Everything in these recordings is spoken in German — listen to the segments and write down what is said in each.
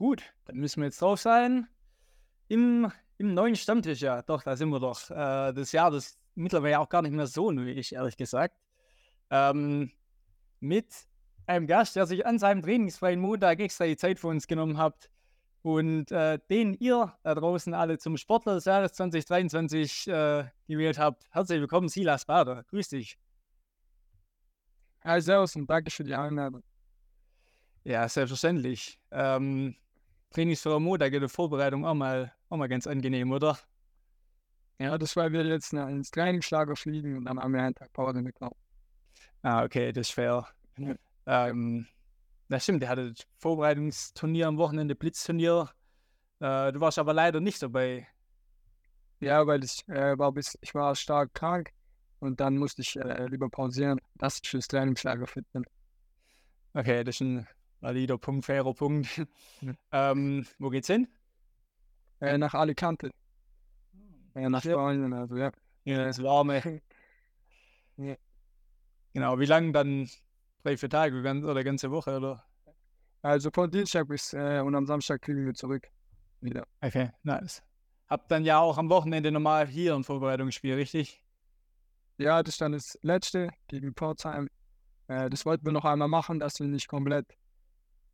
Gut, dann müssen wir jetzt drauf sein. Im, im neuen Stammtisch, ja, doch, da sind wir doch. Äh, das Jahr, das ist mittlerweile auch gar nicht mehr so nötig, ehrlich gesagt. Ähm, mit einem Gast, der sich an seinem trainingsfreien Montag extra die Zeit für uns genommen hat und äh, den ihr da draußen alle zum Sportler des Jahres 2023 äh, gewählt habt. Herzlich willkommen, Silas Bader. Grüß dich. Hi, servus und danke für die Einladung. Ja, selbstverständlich. Ähm, trainingsfreier Montag in der Vorbereitung auch mal, auch mal ganz angenehm, oder? Ja, das war wir jetzt ins Trainingslager fliegen und dann haben wir einen Tag Pause mitgenommen. Ah, okay, das ist fair. Ähm, das stimmt, der hatte das Vorbereitungsturnier am Wochenende, Blitzturnier. Äh, du warst aber leider nicht dabei. Ja, weil ich, äh, war, bis, ich war stark krank und dann musste ich äh, lieber pausieren, dass ich fürs Trainingslager fit bin. Okay, das ist ein valider Punkt, fairer Punkt. ähm, wo geht's hin? Äh, nach Alicante. Ja, nach. Spanien, also ja. Ja, das Warme. Ja. Genau, wie lange dann? Drei, vier Tage ganz, oder ganze Woche, oder? Also von Dienstag bis äh, und am Samstag kriegen wir zurück. Wieder. Okay, nice. Hab dann ja auch am Wochenende normal hier ein Vorbereitungsspiel, richtig? Ja, das ist dann das letzte gegen Pforzheim. Äh, das wollten wir noch einmal machen, dass wir nicht komplett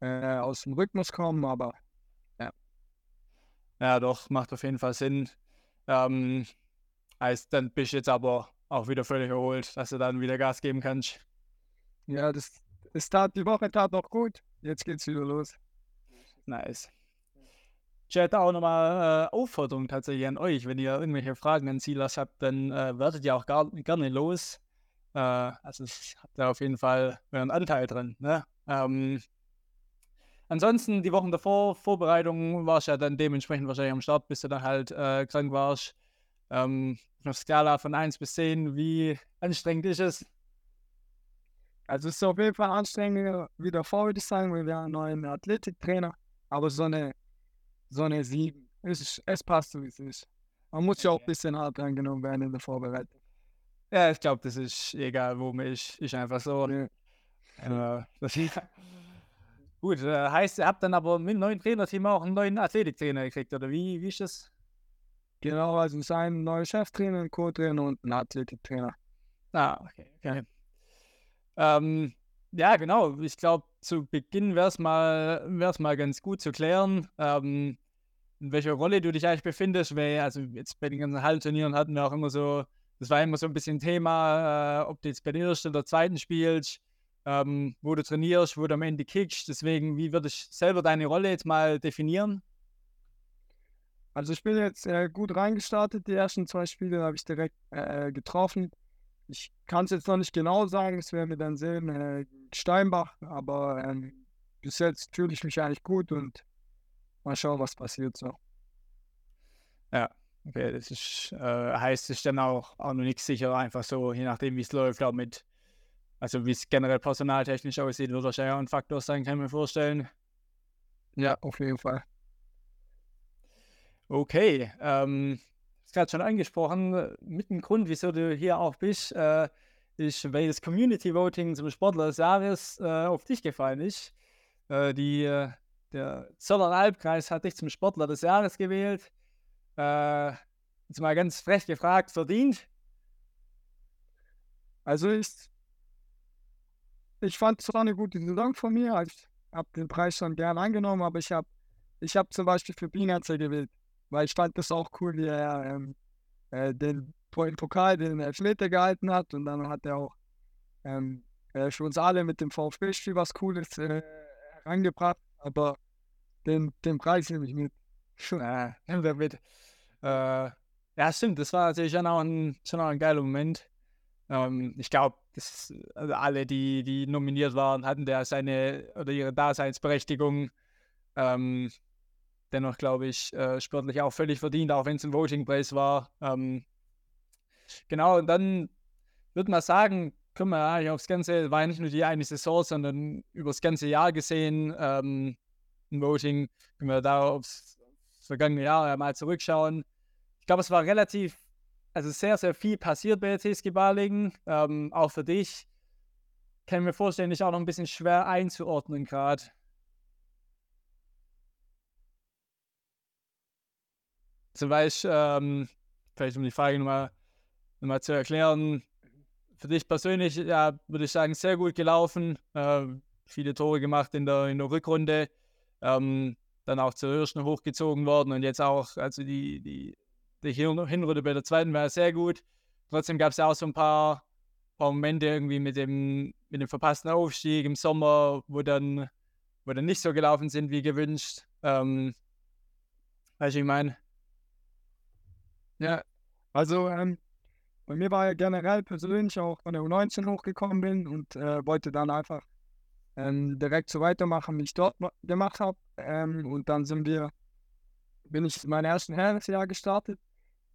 äh, aus dem Rhythmus kommen, aber Ja, doch, macht auf jeden Fall Sinn. Ähm, heißt, dann bist du jetzt aber auch wieder völlig erholt, dass du dann wieder Gas geben kannst. ja, das, das tat die Woche tat noch gut. Jetzt geht's wieder los. Nice. Ich hätte auch nochmal äh, Aufforderung tatsächlich an euch. Wenn ihr irgendwelche Fragen an Silas habt, dann äh, werdet ihr auch gar, gerne los. Äh, also habt ihr auf jeden Fall euren Anteil dran. Ne? Ähm, ansonsten die Wochen davor, Vorbereitung, warst ja dann dementsprechend wahrscheinlich am Start, bis du dann halt äh, krank warst. Ähm, auf Skala von 1 bis 10, wie anstrengend ist es? Also es ist auf jeden Fall anstrengender wie davor, würde ich sagen, weil wir haben einen neuen Athletiktrainer. Aber so eine, so eine 7. Es, ist, es passt so, wie es ist. Man muss ja auch ein bisschen hart angenommen werden in der Vorbereitung. Ja, ich glaube, das ist egal, wo man ist. Ist einfach so. Ja. Äh, das Gut, äh, heißt, ihr habt dann aber mit dem neuen Trainerteam auch einen neuen Athletiktrainer gekriegt, oder wie, wie ist das? Genau, also es ist ein neuer Cheftrainer, ein Co-Trainer und ein Athletiktrainer. Ah, okay, okay. Ähm, ja, genau. Ich glaube, zu Beginn wäre es mal, wär's mal ganz gut zu klären, ähm, in welcher Rolle du dich eigentlich befindest. Weil, also jetzt bei den ganzen Hallenturnieren hatten wir auch immer so, das war immer so ein bisschen Thema, äh, ob du jetzt bei der ersten oder zweiten spielst, ähm, wo du trainierst, wo du am Ende kickst. Deswegen, wie würde ich selber deine Rolle jetzt mal definieren? Also ich bin jetzt äh, gut reingestartet, die ersten zwei Spiele habe ich direkt äh, getroffen. Ich kann es jetzt noch nicht genau sagen, das werden wir dann sehen, äh, Steinbach, aber ähm, bis jetzt fühle ich mich eigentlich gut und mal schauen, was passiert so. Ja, okay, das ist, äh, heißt, es ist dann auch, auch noch nichts sicher, einfach so, je nachdem, wie es läuft, auch mit, also wie es generell personaltechnisch aussieht, wird wahrscheinlich auch ein Faktor sein, kann ich mir vorstellen. Ja, auf jeden Fall. Okay, ähm, ist gerade schon angesprochen, mit dem Grund, wieso du hier auch bist, äh, ist, weil das Community Voting zum Sportler des Jahres äh, auf dich gefallen ist. Äh, die, äh, der Zoller Albkreis hat dich zum Sportler des Jahres gewählt. Äh, jetzt mal ganz frech gefragt, verdient? Also ich, ich fand es war eine gute Saison von mir. Ich habe den Preis schon gern angenommen, aber ich habe ich hab zum Beispiel für Binatzer gewählt, weil ich fand das auch cool, wie er ähm, äh, den im Pokal den Elfmeter gehalten hat und dann hat er auch ähm, äh, für uns alle mit dem VfB-Spiel was Cooles äh, herangebracht, aber den, den Preis nehme ich mit. Nimm wir mit. Äh, ja, stimmt, das war natürlich schon auch ein, schon auch ein geiler Moment. Ähm, ich glaube, also alle, die, die nominiert waren, hatten da seine oder ihre Daseinsberechtigung. Ähm, dennoch glaube ich, äh, sportlich auch völlig verdient, auch wenn es ein Voting-Preis war. Ähm, genau, und dann würde man sagen, können wir eigentlich aufs Ganze, war ja nicht nur die eine Saison, sondern über das ganze Jahr gesehen, ähm, ein Voting, können wir da aufs, vergangene Jahr ja mal zurückschauen. Ich glaube, es war relativ, also sehr, sehr viel passiert bei der TSG Balingen, ähm, auch für dich. Kann mir vorstellen, ist auch noch ein bisschen schwer einzuordnen gerade. Also weißt, ähm, vielleicht um die Frage nochmal noch mal zu erklären, für dich persönlich, ja, würde ich sagen, sehr gut gelaufen. Äh, viele Tore gemacht in der, in der Rückrunde. Ähm, dann auch zur Hirschen hochgezogen worden und jetzt auch, also die, die, die Hinrunde bei der zweiten war sehr gut. Trotzdem gab es ja auch so ein paar, paar Momente irgendwie mit dem, mit dem verpassten Aufstieg im Sommer, wo dann, wo dann nicht so gelaufen sind wie gewünscht. Ähm, weißt du, ich meine? Ja, also ähm, bei mir war ja generell persönlich auch von der U19 hochgekommen bin und äh, wollte dann einfach ähm, direkt so weitermachen, wie ich dort gemacht habe. Ähm, und dann sind wir, bin ich mein erstes Herrenjahr gestartet,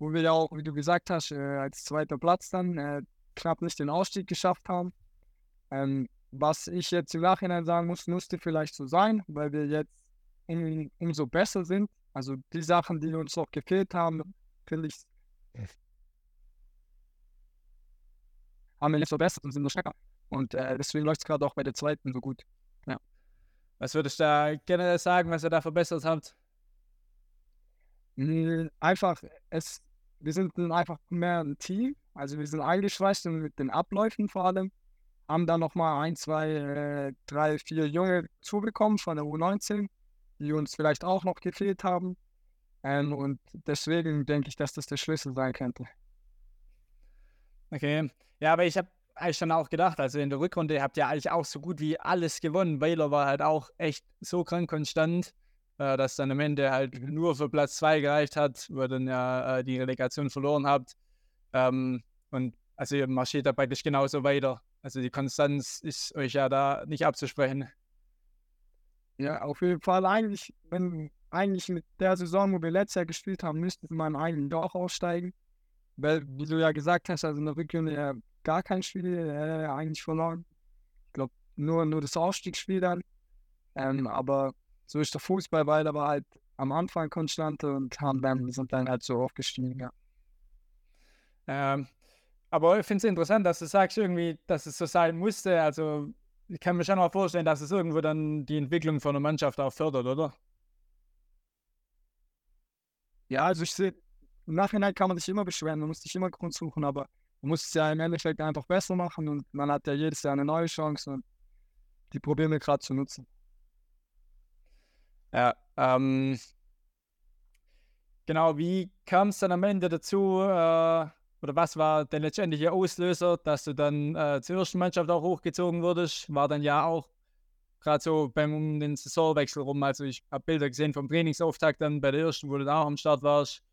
wo wir ja auch, wie du gesagt hast, äh, als zweiter Platz dann äh, knapp nicht den Ausstieg geschafft haben. Ähm, was ich jetzt im Nachhinein sagen muss, musste vielleicht so sein, weil wir jetzt um, umso besser sind. Also die Sachen, die uns noch gefehlt haben, finde ich, haben wir nicht verbessert und sind noch stärker. Und äh, deswegen läuft es gerade auch bei der zweiten so gut. Ja. Was würdest du da generell sagen, was ihr da verbessert habt? Hm, einfach, es, wir sind einfach mehr ein Team. Also wir sind eingeschweißt mit den Abläufen vor allem. Haben da nochmal ein, zwei, äh, drei, vier Junge zubekommen von der U19, die uns vielleicht auch noch gefehlt haben. Ähm, und deswegen denke ich, dass das der Schlüssel sein könnte. Okay. Ja, aber ich habe eigentlich schon auch gedacht, also in der Rückrunde habt ihr eigentlich auch so gut wie alles gewonnen. Baylor war halt auch echt so krank konstant, äh, dass dann am Ende halt nur für Platz 2 gereicht hat, wo dann ja äh, die Relegation verloren habt. Ähm, und also ihr marschiert da praktisch genauso weiter. Also die Konstanz ist euch ja da nicht abzusprechen. Ja, auf jeden Fall eigentlich, wenn eigentlich mit der Saison, wo wir letztes Jahr gespielt haben, müsste man eigentlich doch aussteigen. Weil, wie du ja gesagt hast, also in der Rückrunde gar kein Spiel äh, eigentlich verloren. Ich glaube, nur, nur das Ausstiegsspiel dann. Ähm, aber so ist der Fußball, weil er war halt am Anfang konstanter und haben dann, sind dann halt so aufgestiegen, ja. Ähm, aber ich finde es interessant, dass du sagst irgendwie, dass es so sein musste. Also ich kann mir schon auch vorstellen, dass es irgendwo dann die Entwicklung von der Mannschaft auch fördert, oder? Ja, also ich sehe, im Nachhinein kann man sich immer beschweren, man muss sich immer Grund suchen, aber man muss es ja im Endeffekt einfach besser machen und man hat ja jedes Jahr eine neue Chance und die Probleme gerade zu nutzen. Ja, ähm, genau, wie kam es dann am Ende dazu, äh, oder was war der letztendliche Auslöser, dass du dann äh, zur ersten Mannschaft auch hochgezogen wurdest? War dann ja auch gerade so beim um den Saisonwechsel rum, also ich habe Bilder gesehen vom Trainingsauftakt dann bei der ersten, wo du da auch am Start warst.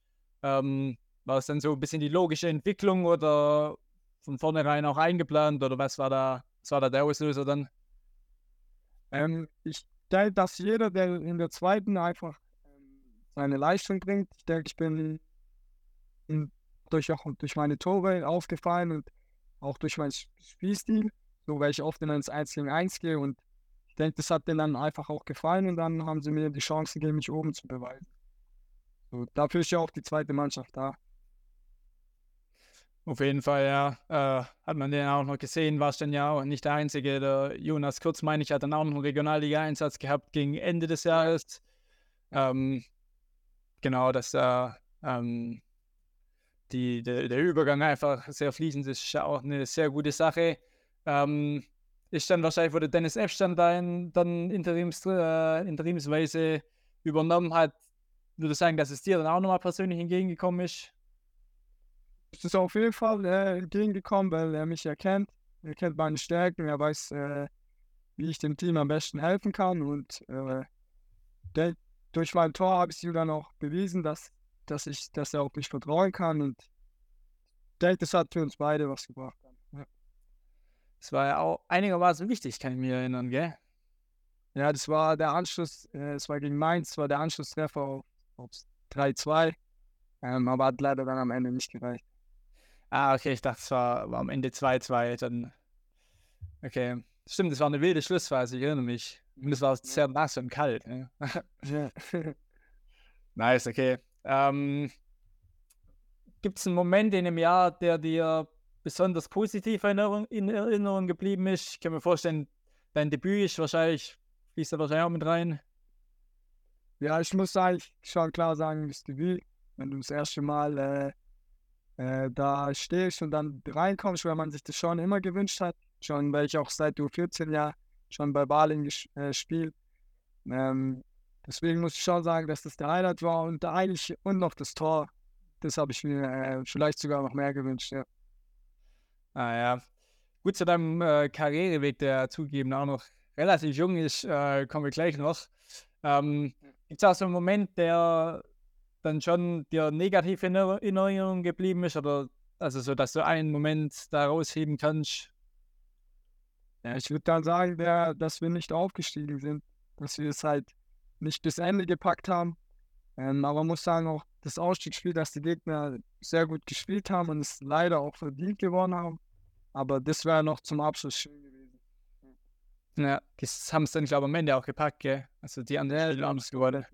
Ähm, war es dann so ein bisschen die logische Entwicklung oder von vornherein auch eingeplant oder was war da, was war da der Auslöser dann? Ähm, ich dass jeder, der in der zweiten einfach ähm, seine Leistung bringt, ich denke, ich bin in, durch, auch durch meine Tore aufgefallen und auch durch meinen Spielstil, so weil ich oft in ins 1 gegen 1 gehe und ich denke, das hat denen dann einfach auch gefallen und dann haben sie mir die Chance gegeben, mich oben zu beweisen. So, dafür ist ja auch die zweite Mannschaft da. Auf jeden Fall, ja. Äh, hat man den auch noch gesehen, war es dann ja auch nicht der Einzige. Der Jonas Kurz, meine ich, hat dann auch noch einen Regionalliga-Einsatz gehabt gegen Ende des Jahres. Ähm, genau, dass da ähm, die, der, der Übergang einfach sehr fließend ist, ist auch eine sehr gute Sache. Ähm, ist dann wahrscheinlich, wo der Dennis Epstein dann, dann interims, äh, interimsweise übernommen hat, würde sagen, dass es dir dann auch nochmal persönlich entgegengekommen ist? Es ist auf jeden Fall äh, entgegengekommen, weil er mich erkennt. Er kennt meine Stärken, er weiß, äh, wie ich dem Team am besten helfen kann. Und äh, der, durch mein Tor habe ich ihm dann auch bewiesen, dass, dass, ich, dass er auf mich vertrauen kann. Und ich denke, das hat für uns beide was gebracht. Ja. Das war ja auch einigermaßen wichtig, kann ich mich erinnern, gell? Ja, das war der Anschluss, äh, es war gegen Mainz, war der Anschlusstreffer auf, auf 3-2. Ähm, aber hat leider dann am Ende nicht gereicht. Ah, okay, ich dachte, es war, war am Ende 2-2. Dann. Okay. Stimmt, das war eine wilde Schlussphase, ich erinnere mich. Und es war sehr nass und kalt. Ne? Ja. nice, okay. Ähm, Gibt es einen Moment in einem Jahr, der dir besonders positiv in Erinnerung, in Erinnerung geblieben ist? Ich kann mir vorstellen, dein Debüt ist wahrscheinlich, fließt da wahrscheinlich auch mit rein. Ja, ich muss eigentlich schon klar sagen, das Debüt wenn du das erste Mal äh, äh, da stehst und dann reinkommst, weil man sich das schon immer gewünscht hat. Schon, weil ich auch seit du 14 Jahren schon bei Baling gespielt. Äh, ähm, deswegen muss ich schon sagen, dass das der Highlight war und eigentlich und noch das Tor. Das habe ich mir äh, vielleicht sogar noch mehr gewünscht, ja. Ah ja. Gut zu deinem äh, Karriereweg, der zugegeben auch noch relativ jung ist, äh, kommen wir gleich noch. Ähm, Gibt es auch so einen Moment, der dann schon dir negativ in Erinnerung geblieben ist? Oder also so, dass du einen Moment da rausheben kannst? Ja, ich würde dann sagen, der, dass wir nicht aufgestiegen sind, dass wir es halt nicht bis Ende gepackt haben. Ähm, aber man muss sagen, auch das Ausstiegsspiel, dass die Gegner sehr gut gespielt haben und es leider auch verdient gewonnen haben. Aber das wäre noch zum Abschluss schön gewesen. Ja, das haben es dann, glaube ich, am Ende auch gepackt, gell? Also die anderen Spiele haben es geworden.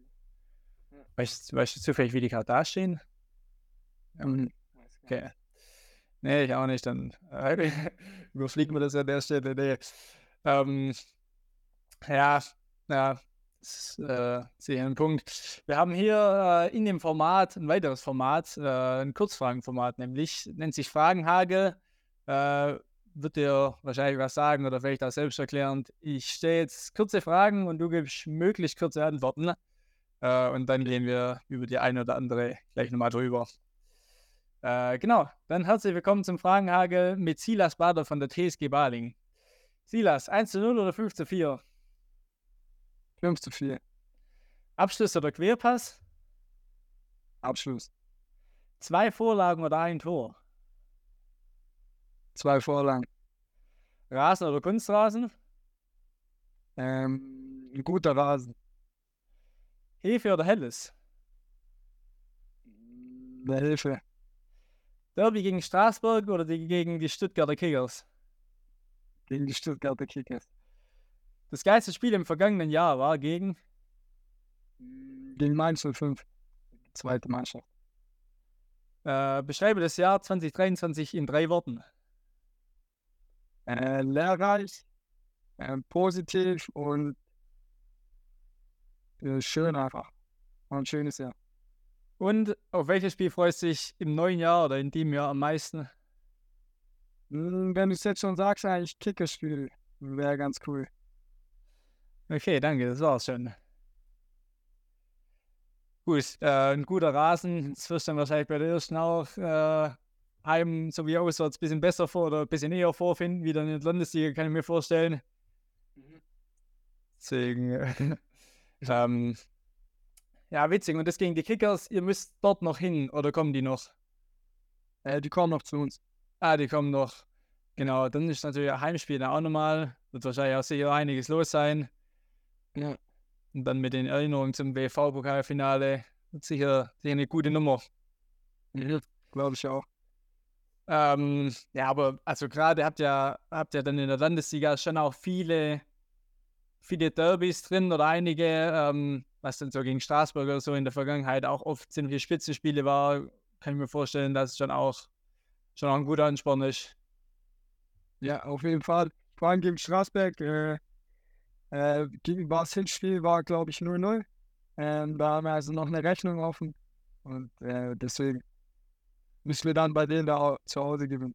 Weißt, weißt du zufällig, wie die gerade dastehen? Mhm. Okay. Nee, ich auch nicht. Dann äh, überfliegen wir das an der Stelle. Nee. Ähm, ja, ja, das, äh, sehe einen Punkt. Wir haben hier äh, in dem Format ein weiteres Format, äh, ein Kurzfragenformat, nämlich nennt sich Fragenhagel. Äh, wird dir wahrscheinlich was sagen oder vielleicht auch selbst erklärend. Ich stelle jetzt kurze Fragen und du gibst möglichst kurze Antworten. Äh, und dann gehen wir über die eine oder andere gleich nochmal drüber. Äh, genau, dann herzlich willkommen zum Fragenhagel mit Silas Bader von der TSG Baling. Silas, 1 zu 0 oder 5 zu 4? 5 zu 4. Abschluss oder Querpass? Abschluss. Zwei Vorlagen oder ein Tor? Zwei Vorlagen. Rasen oder Kunstrasen? Ähm, ein guter Rasen. Hefe oder Helles? Eine Hilfe. Derby gegen Straßburg oder die, gegen die Stuttgarter Kickers? Gegen die Stuttgarter Kickers. Das geilste Spiel im vergangenen Jahr war gegen? Gegen Mainz 05. Zweite Mannschaft. Äh, beschreibe das Jahr 2023 in drei Worten. Äh, lehrreich, äh, positiv und schön einfach. War ein schönes Jahr. Und auf welches Spiel freust du dich im neuen Jahr oder in dem Jahr am meisten? Hm, wenn du es jetzt schon sagst, eigentlich Kickerspiel wäre ganz cool. Okay, danke, das war's schon. Gut, äh, ein guter Rasen, das wirst du dann wahrscheinlich bei der ersten auch äh, heim sowie auswärts ein bisschen besser vor oder ein bisschen eher vorfinden, wie dann in der Landesliga, kann ich mir vorstellen. Mhm. Deswegen, äh, ähm, ja, witzig. Und das gegen die Kickers, ihr müsst dort noch hin oder kommen die noch? Äh, die kommen noch zu uns. Ah, die kommen noch. Genau, dann ist natürlich ein Heimspiel auch nochmal. Wird wahrscheinlich auch sicher einiges los sein. Ja. Und dann mit den Erinnerungen zum WV-Pokalfinale wird sicher, sicher eine gute Nummer. Mhm, Glaube ich auch. Ähm, ja, aber also gerade habt ihr, habt ihr dann in der Landesliga schon auch viele, viele Derbys drin oder einige, ähm, was dann so gegen Straßburg oder so in der Vergangenheit auch oft ziemliche Spitzenspiele war, kann ich mir vorstellen, dass es schon auch, schon auch ein guter Ansporn ist. Ja, auf jeden Fall. Vor allem gegen Straßberg, äh, äh, gegen das Hinspiel war, glaube ich, 0-0. Ähm, da haben wir also noch eine Rechnung offen. Und äh, deswegen müssen wir dann bei denen da zu Hause gewinnen.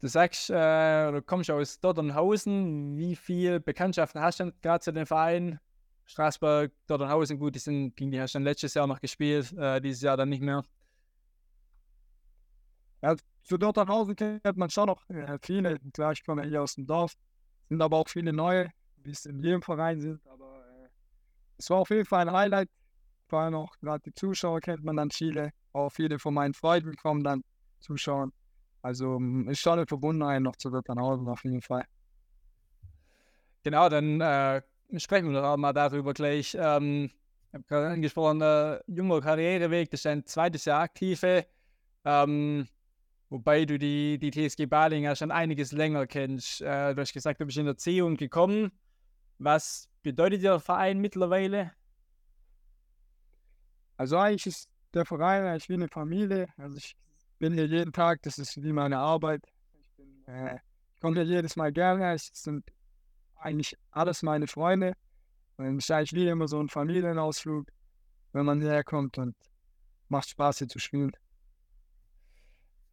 Du sagst, äh, du kommst aus Dotternhausen. Wie viele Bekanntschaften hast du gerade zu den Vereinen? Straßburg, Dotternhausen, gut, die sind, gegen die hast du letztes Jahr noch gespielt, äh, dieses Jahr dann nicht mehr. Ja, zu Dotternhausen kennt man schon noch äh, viele. Klar, ich komme hier aus dem Dorf. Sind aber auch viele neue, die in jedem Verein sind. Aber äh, es war auf jeden Fall ein Highlight. Vor allem auch gerade die Zuschauer kennt man dann viele. Auch viele von meinen Freunden kommen dann zuschauen. Also ist schon eine Verbundenheit noch zu Dotternhausen auf jeden Fall. Genau, dann äh, sprechen wir doch mal darüber gleich. Ähm, ich habe gerade angesprochen, äh, junger Karriereweg, das ist ein zweites Jahr aktive. Ähm, wobei du die, die TSG Baling schon einiges länger kennst. Äh, du hast gesagt, du bist in der Erziehung gekommen. Was bedeutet der Verein mittlerweile? Also eigentlich ist der Verein eigentlich wie eine Familie. Also ich bin hier jeden Tag, das ist wie meine Arbeit. Ich, bin, äh, ich komme hier jedes Mal gerne. Es sind eigentlich alles meine Freunde. Und es ist eigentlich wie immer so ein Familienausflug, wenn man hierher kommt. Und macht Spaß hier zu spielen.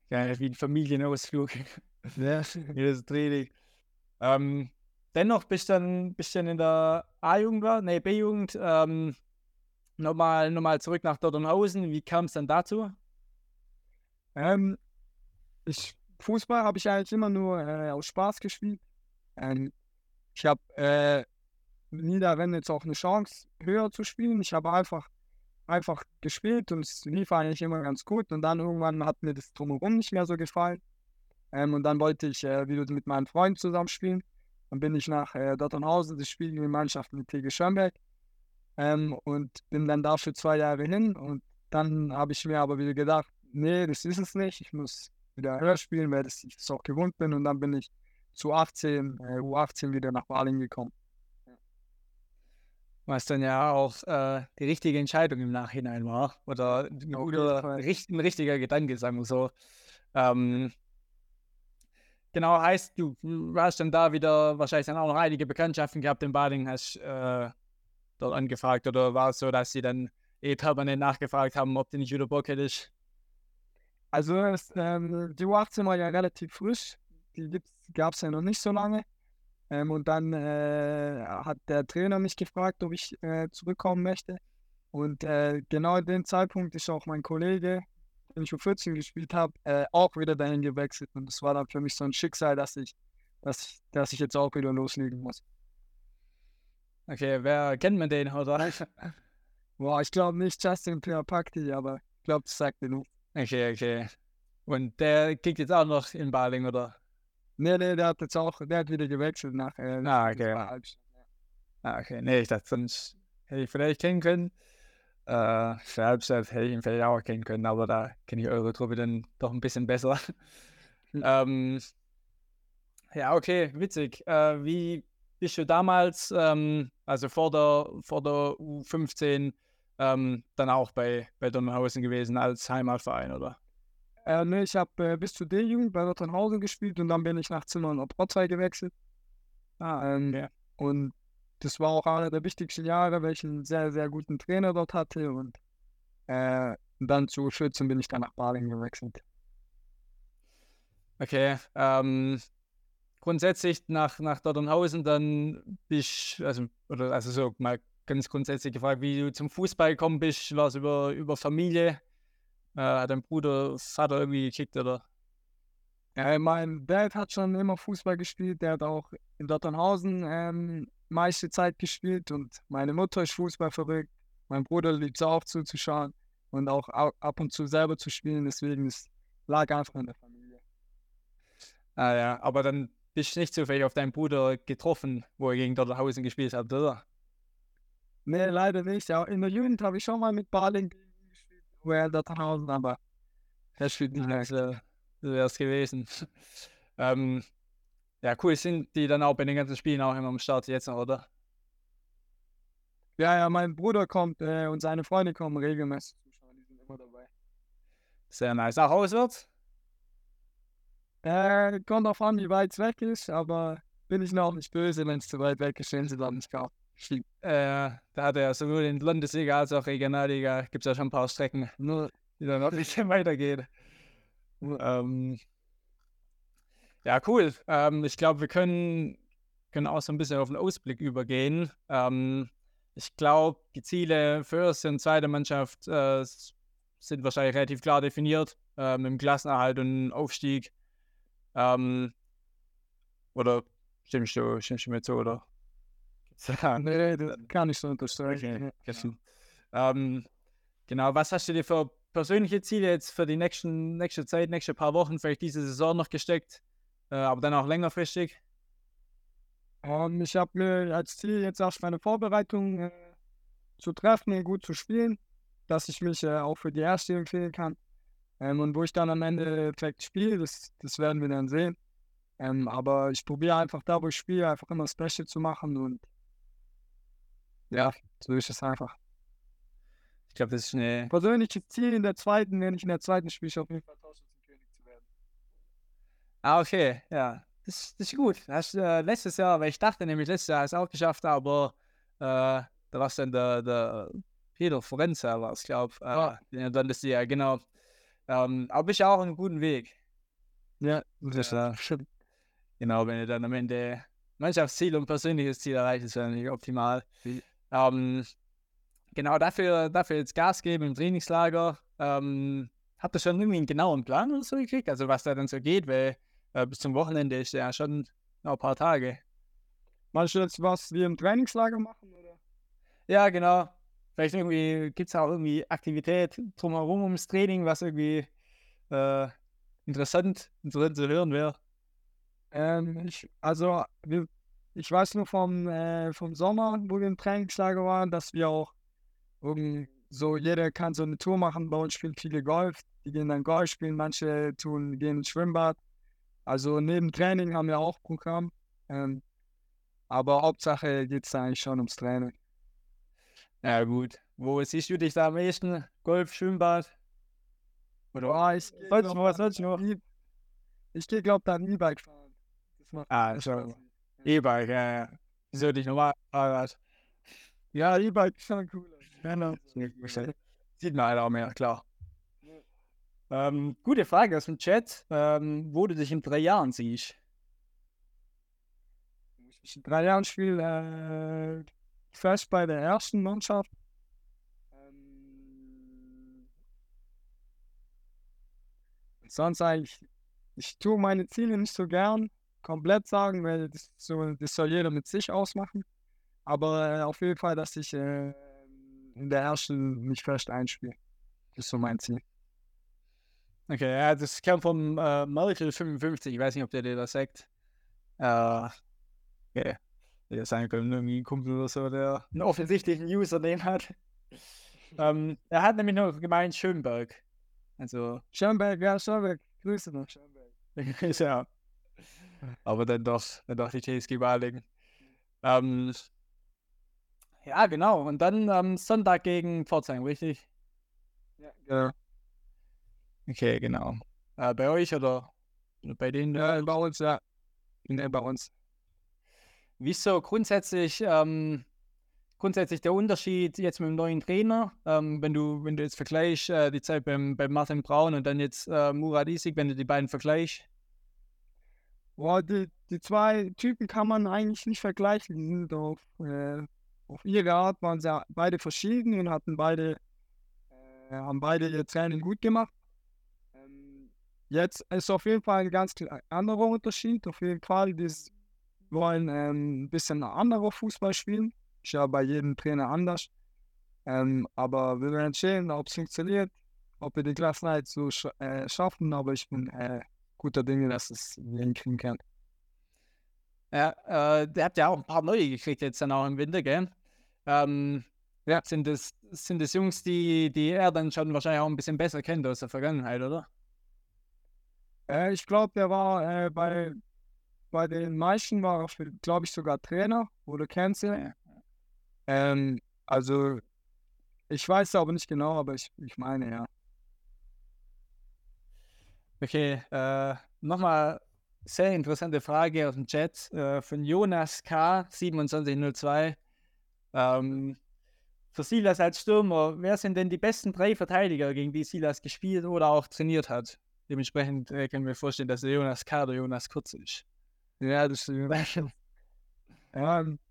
Geil, wie ein Familienausflug. Ja. Jedes Training. Ähm, dennoch bist du dann bist dann in der A-Jugend nee, B-Jugend, ähm, nochmal, nochmal zurück nach Dortmundhausen. Wie kam es dann dazu? Ähm, ich, Fußball habe ich eigentlich immer nur äh, aus Spaß gespielt. Ähm, ich habe äh, nie darin jetzt auch eine Chance, höher zu spielen. Ich habe einfach, einfach gespielt und es lief eigentlich immer ganz gut. Und dann irgendwann hat mir das Drumherum nicht mehr so gefallen. Ähm, und dann wollte ich äh, wieder mit meinen Freunden zusammen spielen. Dann bin ich nach äh, Dortmundhausen, das spielen die Mannschaft mit TG Schönberg. Ähm, und bin dann da für zwei Jahre hin. Und dann habe ich mir aber wieder gedacht, nee, das ist es nicht. Ich muss wieder höher spielen, weil das, ich das auch gewohnt bin. Und dann bin ich zu 18, äh, U18 wieder nach Baling gekommen. Was dann ja auch äh, die richtige Entscheidung im Nachhinein war. Oder richt- ein richtiger Gedanke, sagen wir so. Ähm, genau, heißt, du hast dann da wieder wahrscheinlich dann auch noch einige Bekanntschaften gehabt in Bading, hast äh, dort angefragt. Oder war es so, dass sie dann eh permanent nachgefragt haben, ob du nicht wieder Bock hättest? Also es, ähm, die U18 war ja relativ frisch. Die gab es ja noch nicht so lange. Ähm, und dann äh, hat der Trainer mich gefragt, ob ich äh, zurückkommen möchte. Und äh, genau in dem Zeitpunkt ist auch mein Kollege, den ich U14 gespielt habe, äh, auch wieder dahin gewechselt. Und das war dann für mich so ein Schicksal, dass ich, dass ich, dass ich jetzt auch wieder loslegen muss. Okay, wer kennt man den, oder? Boah, ich glaube nicht Justin Piapakti, aber ich glaube, das sagt genug. Okay, okay. Und der kickt jetzt auch noch in Baling, oder? Nee, nee, der hat jetzt auch, der hat wieder gewechselt nach äh, Ah, okay. Halbstadt. Ah, okay. Nee, ich dachte, sonst hätte ich vielleicht kennen können. Äh, für Halbzeit hätte ich ihn vielleicht auch kennen können, aber da kenne ich eure Truppe dann doch ein bisschen besser. Hm. ähm, ja, okay, witzig. Äh, wie bist du damals, ähm, also vor der, vor der U15, ähm, dann auch bei, bei Dornhausen gewesen als Heimatverein, oder? Äh, nee, ich habe äh, bis zu D-Jugend bei Rotternhausen gespielt und dann bin ich nach Zimmern auf Rottweil gewechselt. Ah, Ähm, okay. Und das war auch einer der wichtigsten Jahre, weil ich einen sehr, sehr guten Trainer dort hatte. Und äh, dann zu U14 bin ich dann nach Baling gewechselt. Okay, ähm, grundsätzlich nach, nach Dortmundhausen dann bist also, oder also so mal ganz grundsätzlich gefragt, wie du zum Fußball gekommen bist, war es über, über Familie? Äh, hat dein Bruder, Vater irgendwie gekickt oder? Äh, mein Dad hat schon immer Fußball gespielt. Der hat auch in Dotternhausen ähm, meiste Zeit gespielt. Und meine Mutter ist Fußball verrückt. Mein Bruder liebt es auch zuzuschauen und auch au- ab und zu selber zu spielen. Deswegen es lag einfach in der Familie. Ah ja, aber dann bist du nicht zufällig auf deinen Bruder getroffen, wo er gegen Dortmundhausen gespielt hat, oder? Nee, leider nicht. Ja, in der Jugend habe ich schon mal mit Baling gespielt, in Dotternhausen, aber er spielt nicht mehr. So wäre es gewesen. ähm, ja, cool, sind die dann auch bei den ganzen Spielen auch immer am Start jetzt noch, oder? Ja, ja, mein Bruder kommt äh, und seine Freunde kommen regelmäßig zuschauen. Die sind immer dabei. Sehr nice. Auch auswärts? Äh, kommt drauf an, wie weit es weg ist, aber bin ich noch nicht böse, wenn es zu weit weg ist, wenn sie dann nicht kaufen. Äh, da hat er sowohl in Landesliga als auch Regionalliga, gibt es ja schon ein paar Strecken, Nur, die dann noch ein bisschen weitergehen. Ähm, ja, cool. Ähm, ich glaube, wir können, können auch so ein bisschen auf den Ausblick übergehen. Ähm, ich glaube, die Ziele für erste und zweite Mannschaft äh, sind wahrscheinlich relativ klar definiert, äh, mit dem Klassenerhalt und Aufstieg. Ähm, oder stimmst du, stimmst du mir zu, oder? Da- nee, das kann ich so unterstreichen. Okay, Ja. genau. Ähm, genau, was hast du dir für persönliche Ziele jetzt für die nächsten, nächste Zeit, nächste paar Wochen, vielleicht diese Saison noch gesteckt, äh, aber dann auch längerfristig? Ähm, ich habe mir als Ziel jetzt erst meine Vorbereitung äh, zu treffen und gut zu spielen, dass ich mich äh, auch für die erste empfehlen kann. Ähm, und wo ich dann am Ende vielleicht spiele, das, das werden wir dann sehen. Ähm, aber ich probiere einfach da, wo ich spiele, einfach immer das Beste zu machen und ja, so ist es einfach. Ich glaube, das ist eine. Persönliches Ziel in der zweiten, wenn ich in der zweiten spiele, ist auf jeden Fall Torschützenkönig zu werden. Ah, okay, ja. Das, das ist gut. Hast äh, letztes Jahr, weil ich dachte nämlich, letztes Jahr hast du es auch geschafft, aber äh, da warst du dann der, der Peter Forenza war es, glaube ich. Äh, ja. Dann ist die ja, genau. Ähm, aber ich auch einen guten Weg. Ja, das ja. Ist, genau, wenn ihr dann am Ende Mannschaftsziel und persönliches Ziel erreicht, ist natürlich optimal. Ähm, genau, dafür, dafür jetzt Gas geben im Trainingslager. Ähm, habt ihr schon irgendwie einen genauen Plan oder so gekriegt? Also was da dann so geht, weil äh, bis zum Wochenende ist ja schon noch ein paar Tage. Meinst du jetzt, was wir im Trainingslager machen? Oder? Ja, genau. Vielleicht irgendwie gibt es auch irgendwie Aktivität drumherum ums Training, was irgendwie äh, interessant, interessant zu hören wäre. Ähm, ich, also, wir, ich weiß nur vom, äh, vom Sommer, wo wir im Trainingslager waren, dass wir auch irgendwie so, jeder kann so eine Tour machen. Bei uns spielen viele Golf. Die gehen dann Golf spielen, manche tun, gehen ins Schwimmbad. Also neben Training haben wir auch Programm. Ähm, aber Hauptsache geht es eigentlich schon ums Training. Ja, gut. Wo siehst du dich da am ehesten? Golf, Schwimmbad? Oder oh, ich sonst noch, was sonst noch? Ich gehe, glaube dann E-Bike fahren. Das macht ah, schon. E-Bike, ja, ja. Wieso dich normal Fahrrad? Ja, E-Bike ist schon cool. Genau. Sieht man halt auch mehr, klar. Ähm, gute Frage aus dem Chat, ähm, wo du dich in drei Jahren siehst. Ich in drei Jahren spiele äh, fest bei der ersten Mannschaft. Ähm, sonst eigentlich, ich tue meine Ziele nicht so gern komplett sagen, weil das, so, das soll jeder mit sich ausmachen. Aber äh, auf jeden Fall, dass ich äh, in der ersten mich fest einspiele. Das ist so mein Ziel. Okay, ja, das kam vom äh, Michael 55. Ich weiß nicht, ob der dir das sagt. Äh, okay. Ja, sein können, irgendwie ein Kumpel oder so, der einen offensichtlichen Username hat. ähm, er hat nämlich noch gemeint Schönberg. Also. Schönberg, ja, Schönberg. Grüße nach Schönberg. ja. Aber dann doch, dann doch die TSG Baling. Ähm, ja, genau. Und dann am Sonntag gegen Pforzheim, richtig? Ja, genau. Okay, genau. Äh, bei euch oder bei denen? Ja, bei uns, ja. Nee, bei uns. Wieso grundsätzlich, ähm, grundsätzlich der Unterschied jetzt mit dem neuen Trainer, ähm, wenn du, wenn du jetzt vergleichst, äh, die Zeit beim, beim Martin Braun und dann jetzt äh, Murat Isik, wenn du die beiden vergleichst? Boah, die, die zwei Typen kann man eigentlich nicht vergleichen. Auf, äh, auf ihre Art waren sie beide verschieden und hatten beide, äh, haben beide ihr Training gut gemacht. Jetzt ist auf jeden Fall ein ganz anderer Unterschied. Auf jeden Fall, die wollen ähm, ein bisschen anderer Fußball spielen. Ist ja bei jedem Trainer anders. Ähm, aber wir werden sehen, ob es funktioniert, ob wir die Klassenheit so sch äh, schaffen. Aber ich bin äh, guter Dinge, dass es hinkriegen kann. Ja, äh, der hat ja auch ein paar neue gekriegt jetzt dann auch im Winter, gell? Ähm, ja. Sind das, sind das Jungs, die, die er dann schon wahrscheinlich auch ein bisschen besser kennt aus der Vergangenheit, oder? Äh, ich glaube, der war äh, bei, bei den meisten war er, glaube ich, sogar Trainer oder Cancel. Ähm, also, ich weiß aber nicht genau, aber ich, ich meine, ja. Okay, äh, nochmal sehr interessante Frage aus dem Chat äh, von Jonas K. 2702. Ähm, für Silas als Stürmer, wer sind denn die besten drei Verteidiger, gegen die Silas gespielt oder auch trainiert hat? Dementsprechend äh, können wir vorstellen, dass der Jonas K. oder Jonas Kurz ist. Ja, das ist ja,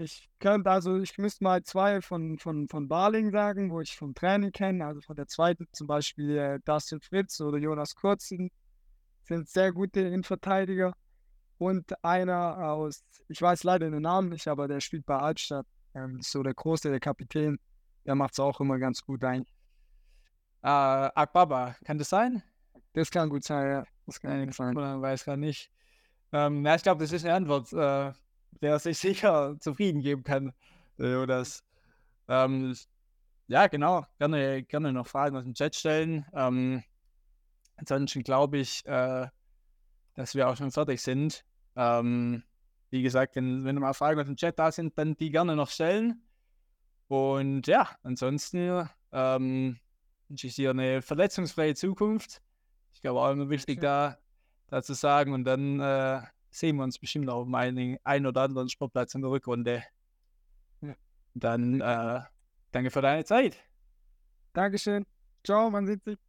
ich könnte also, ich müsste mal zwei von, von, von Barling sagen, wo ich vom Training kenne. Also von der zweiten zum Beispiel äh, Dustin Fritz oder Jonas Kurzen sind sehr gute Innenverteidiger. Und einer aus, ich weiß leider den Namen nicht, aber der spielt bei Altstadt. Ähm, so der große, der Kapitän. Der macht es auch immer ganz gut eigentlich. Äh, Akbaba, kann das sein? Das kann gut sein, ja. Das kann ja, sein. Man weiß gar nicht. Ähm, ja, ich glaube, das ist eine Antwort, äh, der sich sicher zufrieden geben kann. Äh, das, ähm, ja, genau. Gerne, gerne noch Fragen aus dem Chat stellen. Ähm, ansonsten glaube ich, äh, dass wir auch schon fertig sind. Ähm, wie gesagt, wenn, wenn mal Fragen aus dem Chat da sind, dann die gerne noch stellen. Und ja, ansonsten ähm, wünsche ich dir eine verletzungsfreie Zukunft. Ich glaube auch immer wichtig, da, da zu sagen. Und dann äh, sehen wir uns bestimmt auf meinem ein oder anderen Sportplatz in der Rückrunde. Dann äh, Danke für deine Zeit. Dankeschön. Ciao, man sieht sich.